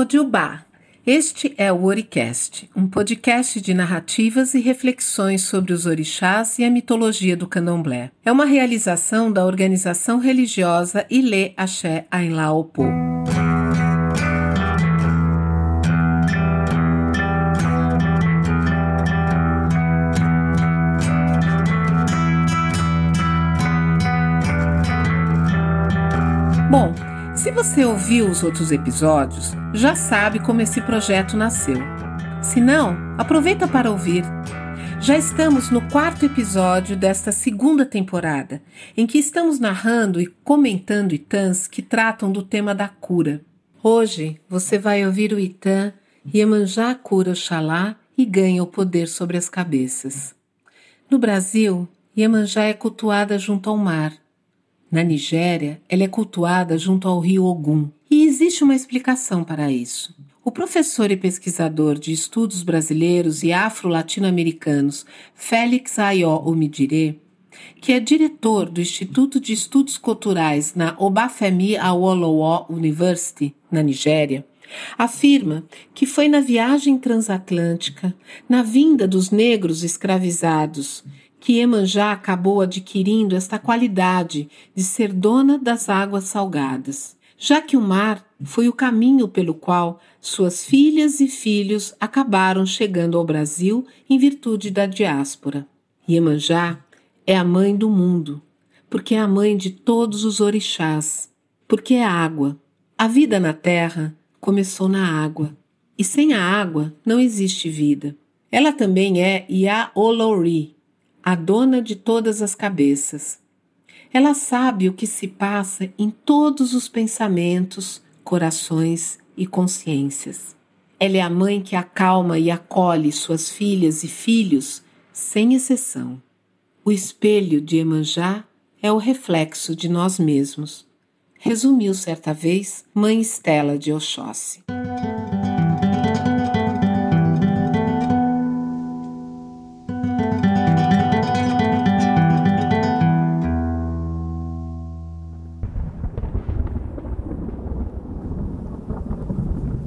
Mojubá. Este é o Oricast, um podcast de narrativas e reflexões sobre os orixás e a mitologia do candomblé. É uma realização da organização religiosa Ilê Axé Ainlá se você ouviu os outros episódios, já sabe como esse projeto nasceu. Se não, aproveita para ouvir. Já estamos no quarto episódio desta segunda temporada, em que estamos narrando e comentando itãs que tratam do tema da cura. Hoje você vai ouvir o itã Iemanjá cura Oxalá e ganha o poder sobre as cabeças. No Brasil, Iemanjá é cultuada junto ao mar, na Nigéria, ela é cultuada junto ao rio Ogum, e existe uma explicação para isso. O professor e pesquisador de estudos brasileiros e afro-latino-americanos Félix Ayó Omidire, que é diretor do Instituto de Estudos Culturais na Obafemi Awolowo University, na Nigéria, afirma que foi na viagem transatlântica, na vinda dos negros escravizados que Iemanjá acabou adquirindo esta qualidade de ser dona das águas salgadas, já que o mar foi o caminho pelo qual suas filhas e filhos acabaram chegando ao Brasil em virtude da diáspora. Iemanjá é a mãe do mundo, porque é a mãe de todos os orixás, porque é água. A vida na terra começou na água, e sem a água não existe vida. Ela também é Olori a dona de todas as cabeças. Ela sabe o que se passa em todos os pensamentos, corações e consciências. Ela é a mãe que acalma e acolhe suas filhas e filhos, sem exceção. O espelho de Emanjá é o reflexo de nós mesmos, resumiu certa vez Mãe Estela de Oxóssi.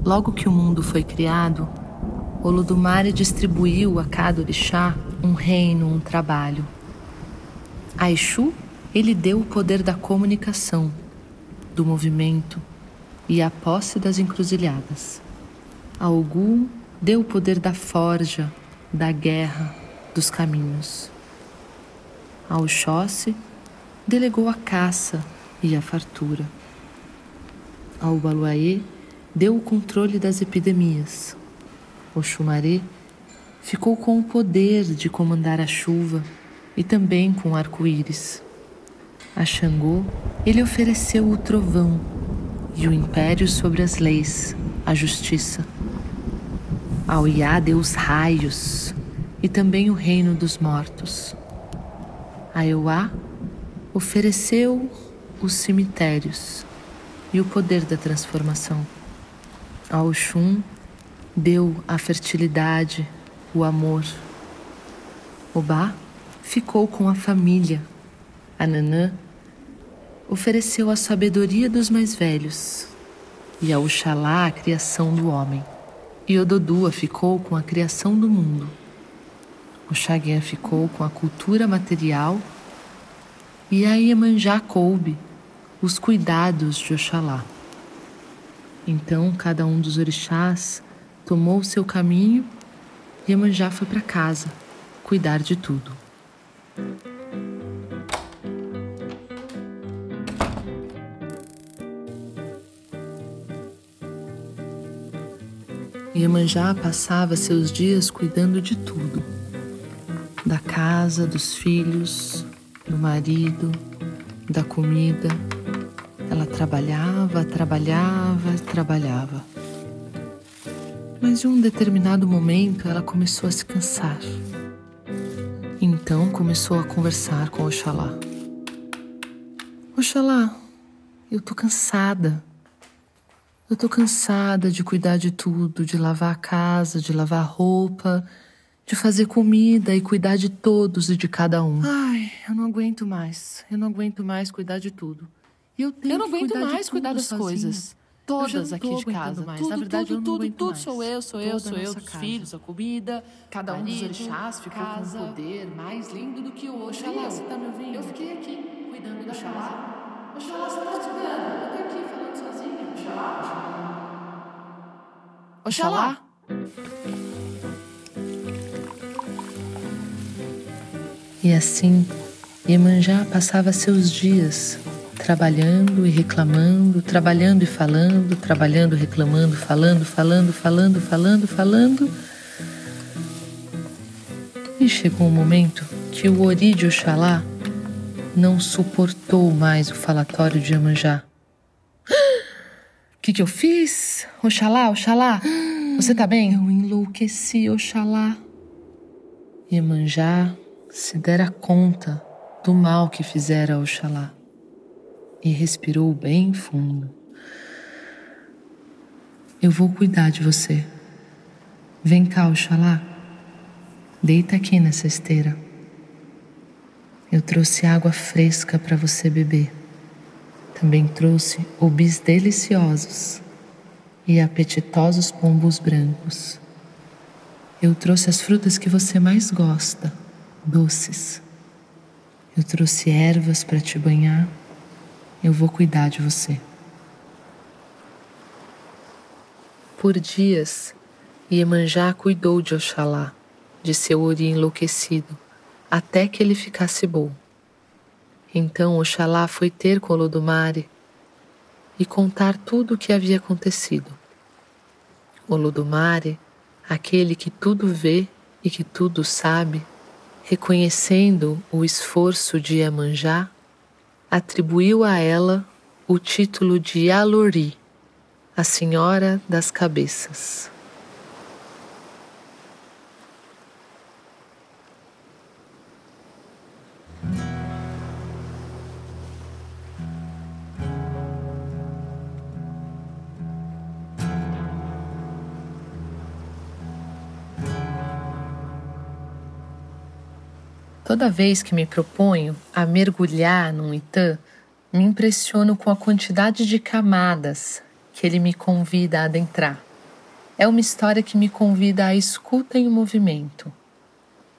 Logo que o mundo foi criado, Olodumare distribuiu a cada orixá um reino, um trabalho. A Exu, ele deu o poder da comunicação, do movimento e a posse das encruzilhadas. A Ogum deu o poder da forja, da guerra, dos caminhos. A Oxóssi delegou a caça e a fartura. A Ubaluaê deu o controle das epidemias. O Xumaré ficou com o poder de comandar a chuva e também com arco-íris. A Xangô, ele ofereceu o trovão e o império sobre as leis, a justiça. Ao Iá deu os raios e também o reino dos mortos. A Euá ofereceu os cemitérios e o poder da transformação. A Oxum deu a fertilidade, o amor. Obá ficou com a família. A Nanã ofereceu a sabedoria dos mais velhos e a Oxalá a criação do homem. E Ododua ficou com a criação do mundo. O Xagué ficou com a cultura material e a Iemanjá coube os cuidados de Oxalá. Então cada um dos orixás tomou o seu caminho e Iemanjá foi para casa cuidar de tudo. Iemanjá passava seus dias cuidando de tudo: da casa, dos filhos, do marido, da comida ela trabalhava, trabalhava, trabalhava. Mas em um determinado momento ela começou a se cansar. Então começou a conversar com Oxalá. Oxalá, eu tô cansada. Eu tô cansada de cuidar de tudo, de lavar a casa, de lavar roupa, de fazer comida e cuidar de todos e de cada um. Ai, eu não aguento mais. Eu não aguento mais cuidar de tudo. Eu, eu não aguento mais cuidar das sozinha. coisas. todas aqui de casa. Mais. Tudo, Na verdade, tudo, eu não tudo, aguento tudo mais. sou eu, sou Toda eu, sou eu, nossa os casa. filhos, a comida. Cada um dos marido, orixás ficou casa. com um poder mais lindo do que o. Oxalá, você tá me ouvindo? Eu fiquei aqui, cuidando da Oxalá. casa. Oxalá, você tá estudando? Eu tô aqui falando sozinha. Oxalá. Oxalá. E assim, Iemanjá passava seus dias trabalhando e reclamando, trabalhando e falando, trabalhando, reclamando, falando, falando, falando, falando, falando. E chegou um momento que o Ori de Oxalá não suportou mais o falatório de Iemanjá. O que, que eu fiz? Oxalá, Oxalá, você tá bem? Eu enlouqueci, Oxalá. Iemanjá se dera conta do mal que fizera a Oxalá e respirou bem fundo. Eu vou cuidar de você. Vem cá, Oxalá. Deita aqui nessa esteira. Eu trouxe água fresca para você beber. Também trouxe obis deliciosos e apetitosos pombos brancos. Eu trouxe as frutas que você mais gosta, doces. Eu trouxe ervas para te banhar. Eu vou cuidar de você. Por dias, Iemanjá cuidou de Oxalá, de seu ori enlouquecido, até que ele ficasse bom. Então Oxalá foi ter com Olodumare e contar tudo o que havia acontecido. Olodumare, aquele que tudo vê e que tudo sabe, reconhecendo o esforço de Iemanjá, atribuiu a ela o título de Alori, a Senhora das Cabeças. Toda vez que me proponho a mergulhar num Itã, me impressiono com a quantidade de camadas que ele me convida a adentrar. É uma história que me convida à escuta em movimento.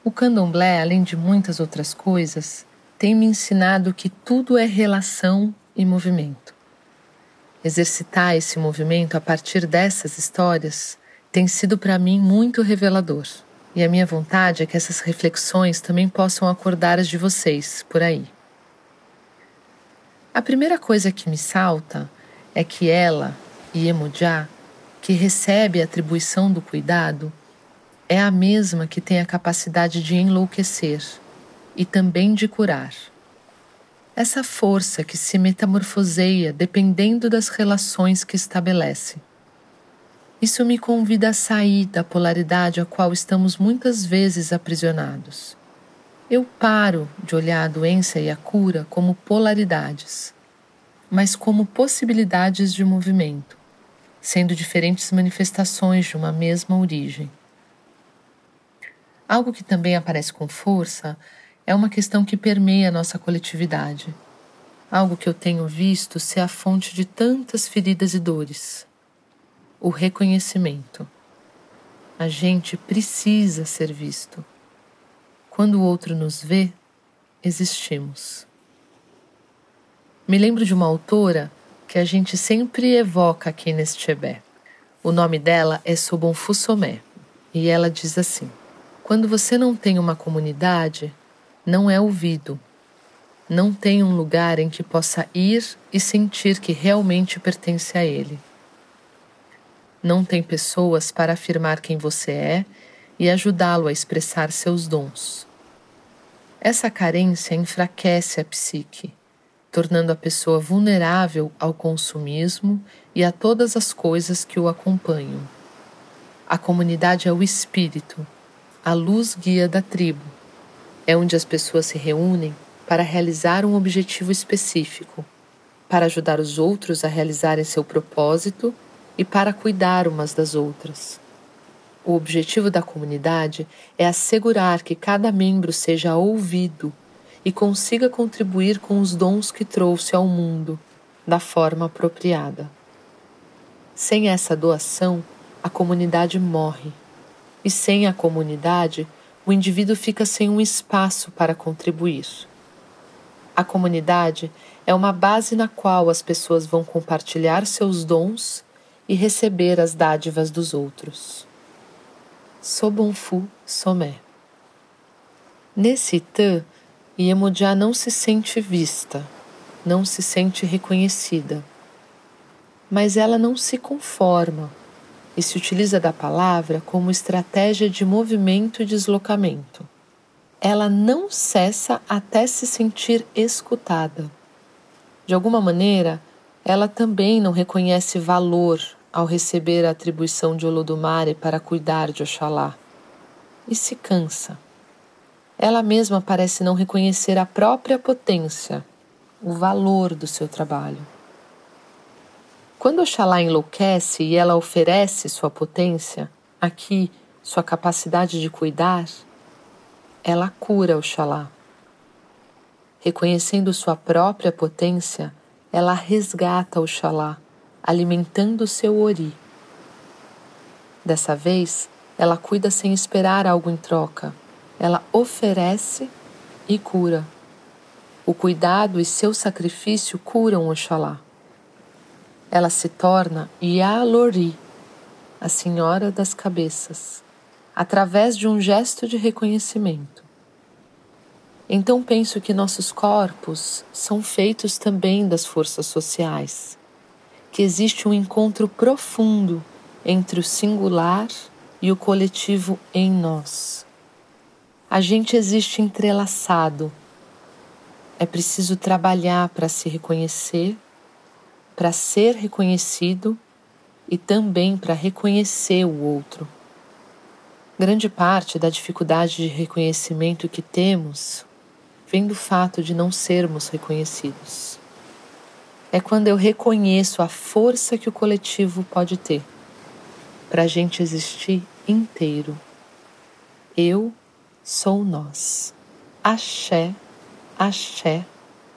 O candomblé, além de muitas outras coisas, tem me ensinado que tudo é relação e movimento. Exercitar esse movimento a partir dessas histórias tem sido para mim muito revelador. E a minha vontade é que essas reflexões também possam acordar as de vocês por aí. A primeira coisa que me salta é que ela, Iemanjá, que recebe a atribuição do cuidado, é a mesma que tem a capacidade de enlouquecer e também de curar. Essa força que se metamorfoseia dependendo das relações que estabelece. Isso me convida a sair da polaridade a qual estamos muitas vezes aprisionados. Eu paro de olhar a doença e a cura como polaridades, mas como possibilidades de movimento, sendo diferentes manifestações de uma mesma origem. Algo que também aparece com força é uma questão que permeia nossa coletividade, algo que eu tenho visto ser a fonte de tantas feridas e dores o reconhecimento. A gente precisa ser visto. Quando o outro nos vê, existimos. Me lembro de uma autora que a gente sempre evoca aqui neste Chebé. O nome dela é Sobon Fusomé e ela diz assim: Quando você não tem uma comunidade, não é ouvido. Não tem um lugar em que possa ir e sentir que realmente pertence a ele não tem pessoas para afirmar quem você é e ajudá-lo a expressar seus dons. Essa carência enfraquece a psique, tornando a pessoa vulnerável ao consumismo e a todas as coisas que o acompanham. A comunidade é o espírito, a luz guia da tribo. É onde as pessoas se reúnem para realizar um objetivo específico, para ajudar os outros a realizarem seu propósito e para cuidar umas das outras. O objetivo da comunidade é assegurar que cada membro seja ouvido e consiga contribuir com os dons que trouxe ao mundo da forma apropriada. Sem essa doação, a comunidade morre. E sem a comunidade, o indivíduo fica sem um espaço para contribuir. A comunidade é uma base na qual as pessoas vão compartilhar seus dons e receber as dádivas dos outros. Sobonfu Somé Nesse Itã, Iemudiá não se sente vista, não se sente reconhecida. Mas ela não se conforma e se utiliza da palavra como estratégia de movimento e deslocamento. Ela não cessa até se sentir escutada. De alguma maneira, ela também não reconhece valor ao receber a atribuição de Olodumare para cuidar de Oxalá e se cansa. Ela mesma parece não reconhecer a própria potência, o valor do seu trabalho. Quando Oxalá enlouquece e ela oferece sua potência, aqui sua capacidade de cuidar, ela cura Oxalá. Reconhecendo sua própria potência, ela resgata Oxalá, alimentando seu ori. Dessa vez, ela cuida sem esperar algo em troca. Ela oferece e cura. O cuidado e seu sacrifício curam Oxalá ela se torna Yalori, a Senhora das Cabeças, através de um gesto de reconhecimento. Então penso que nossos corpos são feitos também das forças sociais, que existe um encontro profundo entre o singular e o coletivo em nós. A gente existe entrelaçado. É preciso trabalhar para se reconhecer para ser reconhecido e também para reconhecer o outro. Grande parte da dificuldade de reconhecimento que temos vem do fato de não sermos reconhecidos. É quando eu reconheço a força que o coletivo pode ter para a gente existir inteiro. Eu sou nós. Axé, axé,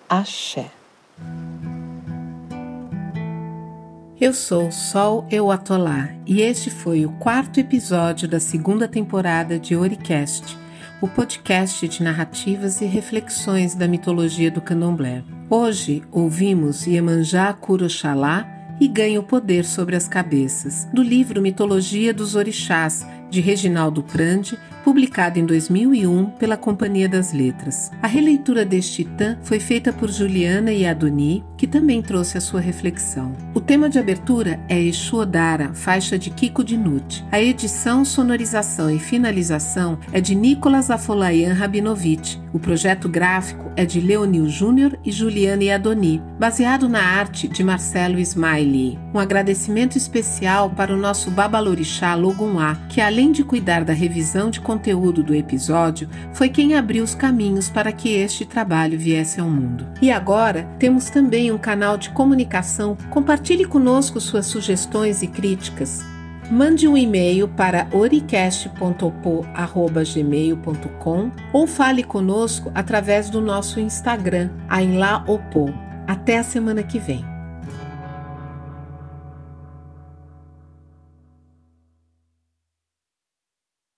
axé. Eu sou Sol Euatolá e este foi o quarto episódio da segunda temporada de Oricast, o podcast de narrativas e reflexões da mitologia do candomblé. Hoje ouvimos Iemanjá Kuroxalá e ganha o poder sobre as cabeças, do livro Mitologia dos Orixás, de Reginaldo Prandi, publicado em 2001 pela Companhia das Letras. A releitura deste Titã foi feita por Juliana e Adoni, que também trouxe a sua reflexão. O tema de abertura é Exu Odara, faixa de Kiko Dinucci. A edição, sonorização e finalização é de Nicolas Afolayan Rabinovich. O projeto gráfico é de Leonil Júnior e Juliana e Adoni, baseado na arte de Marcelo Smiley. Um agradecimento especial para o nosso Babalorixá Loguná, que além de cuidar da revisão de conteúdo do episódio, foi quem abriu os caminhos para que este trabalho viesse ao mundo. E agora temos também um canal de comunicação. Compartilhe conosco suas sugestões e críticas. Mande um e-mail para oricast.opo@gmail.com ou fale conosco através do nosso Instagram, Ainlaopo. Até a semana que vem.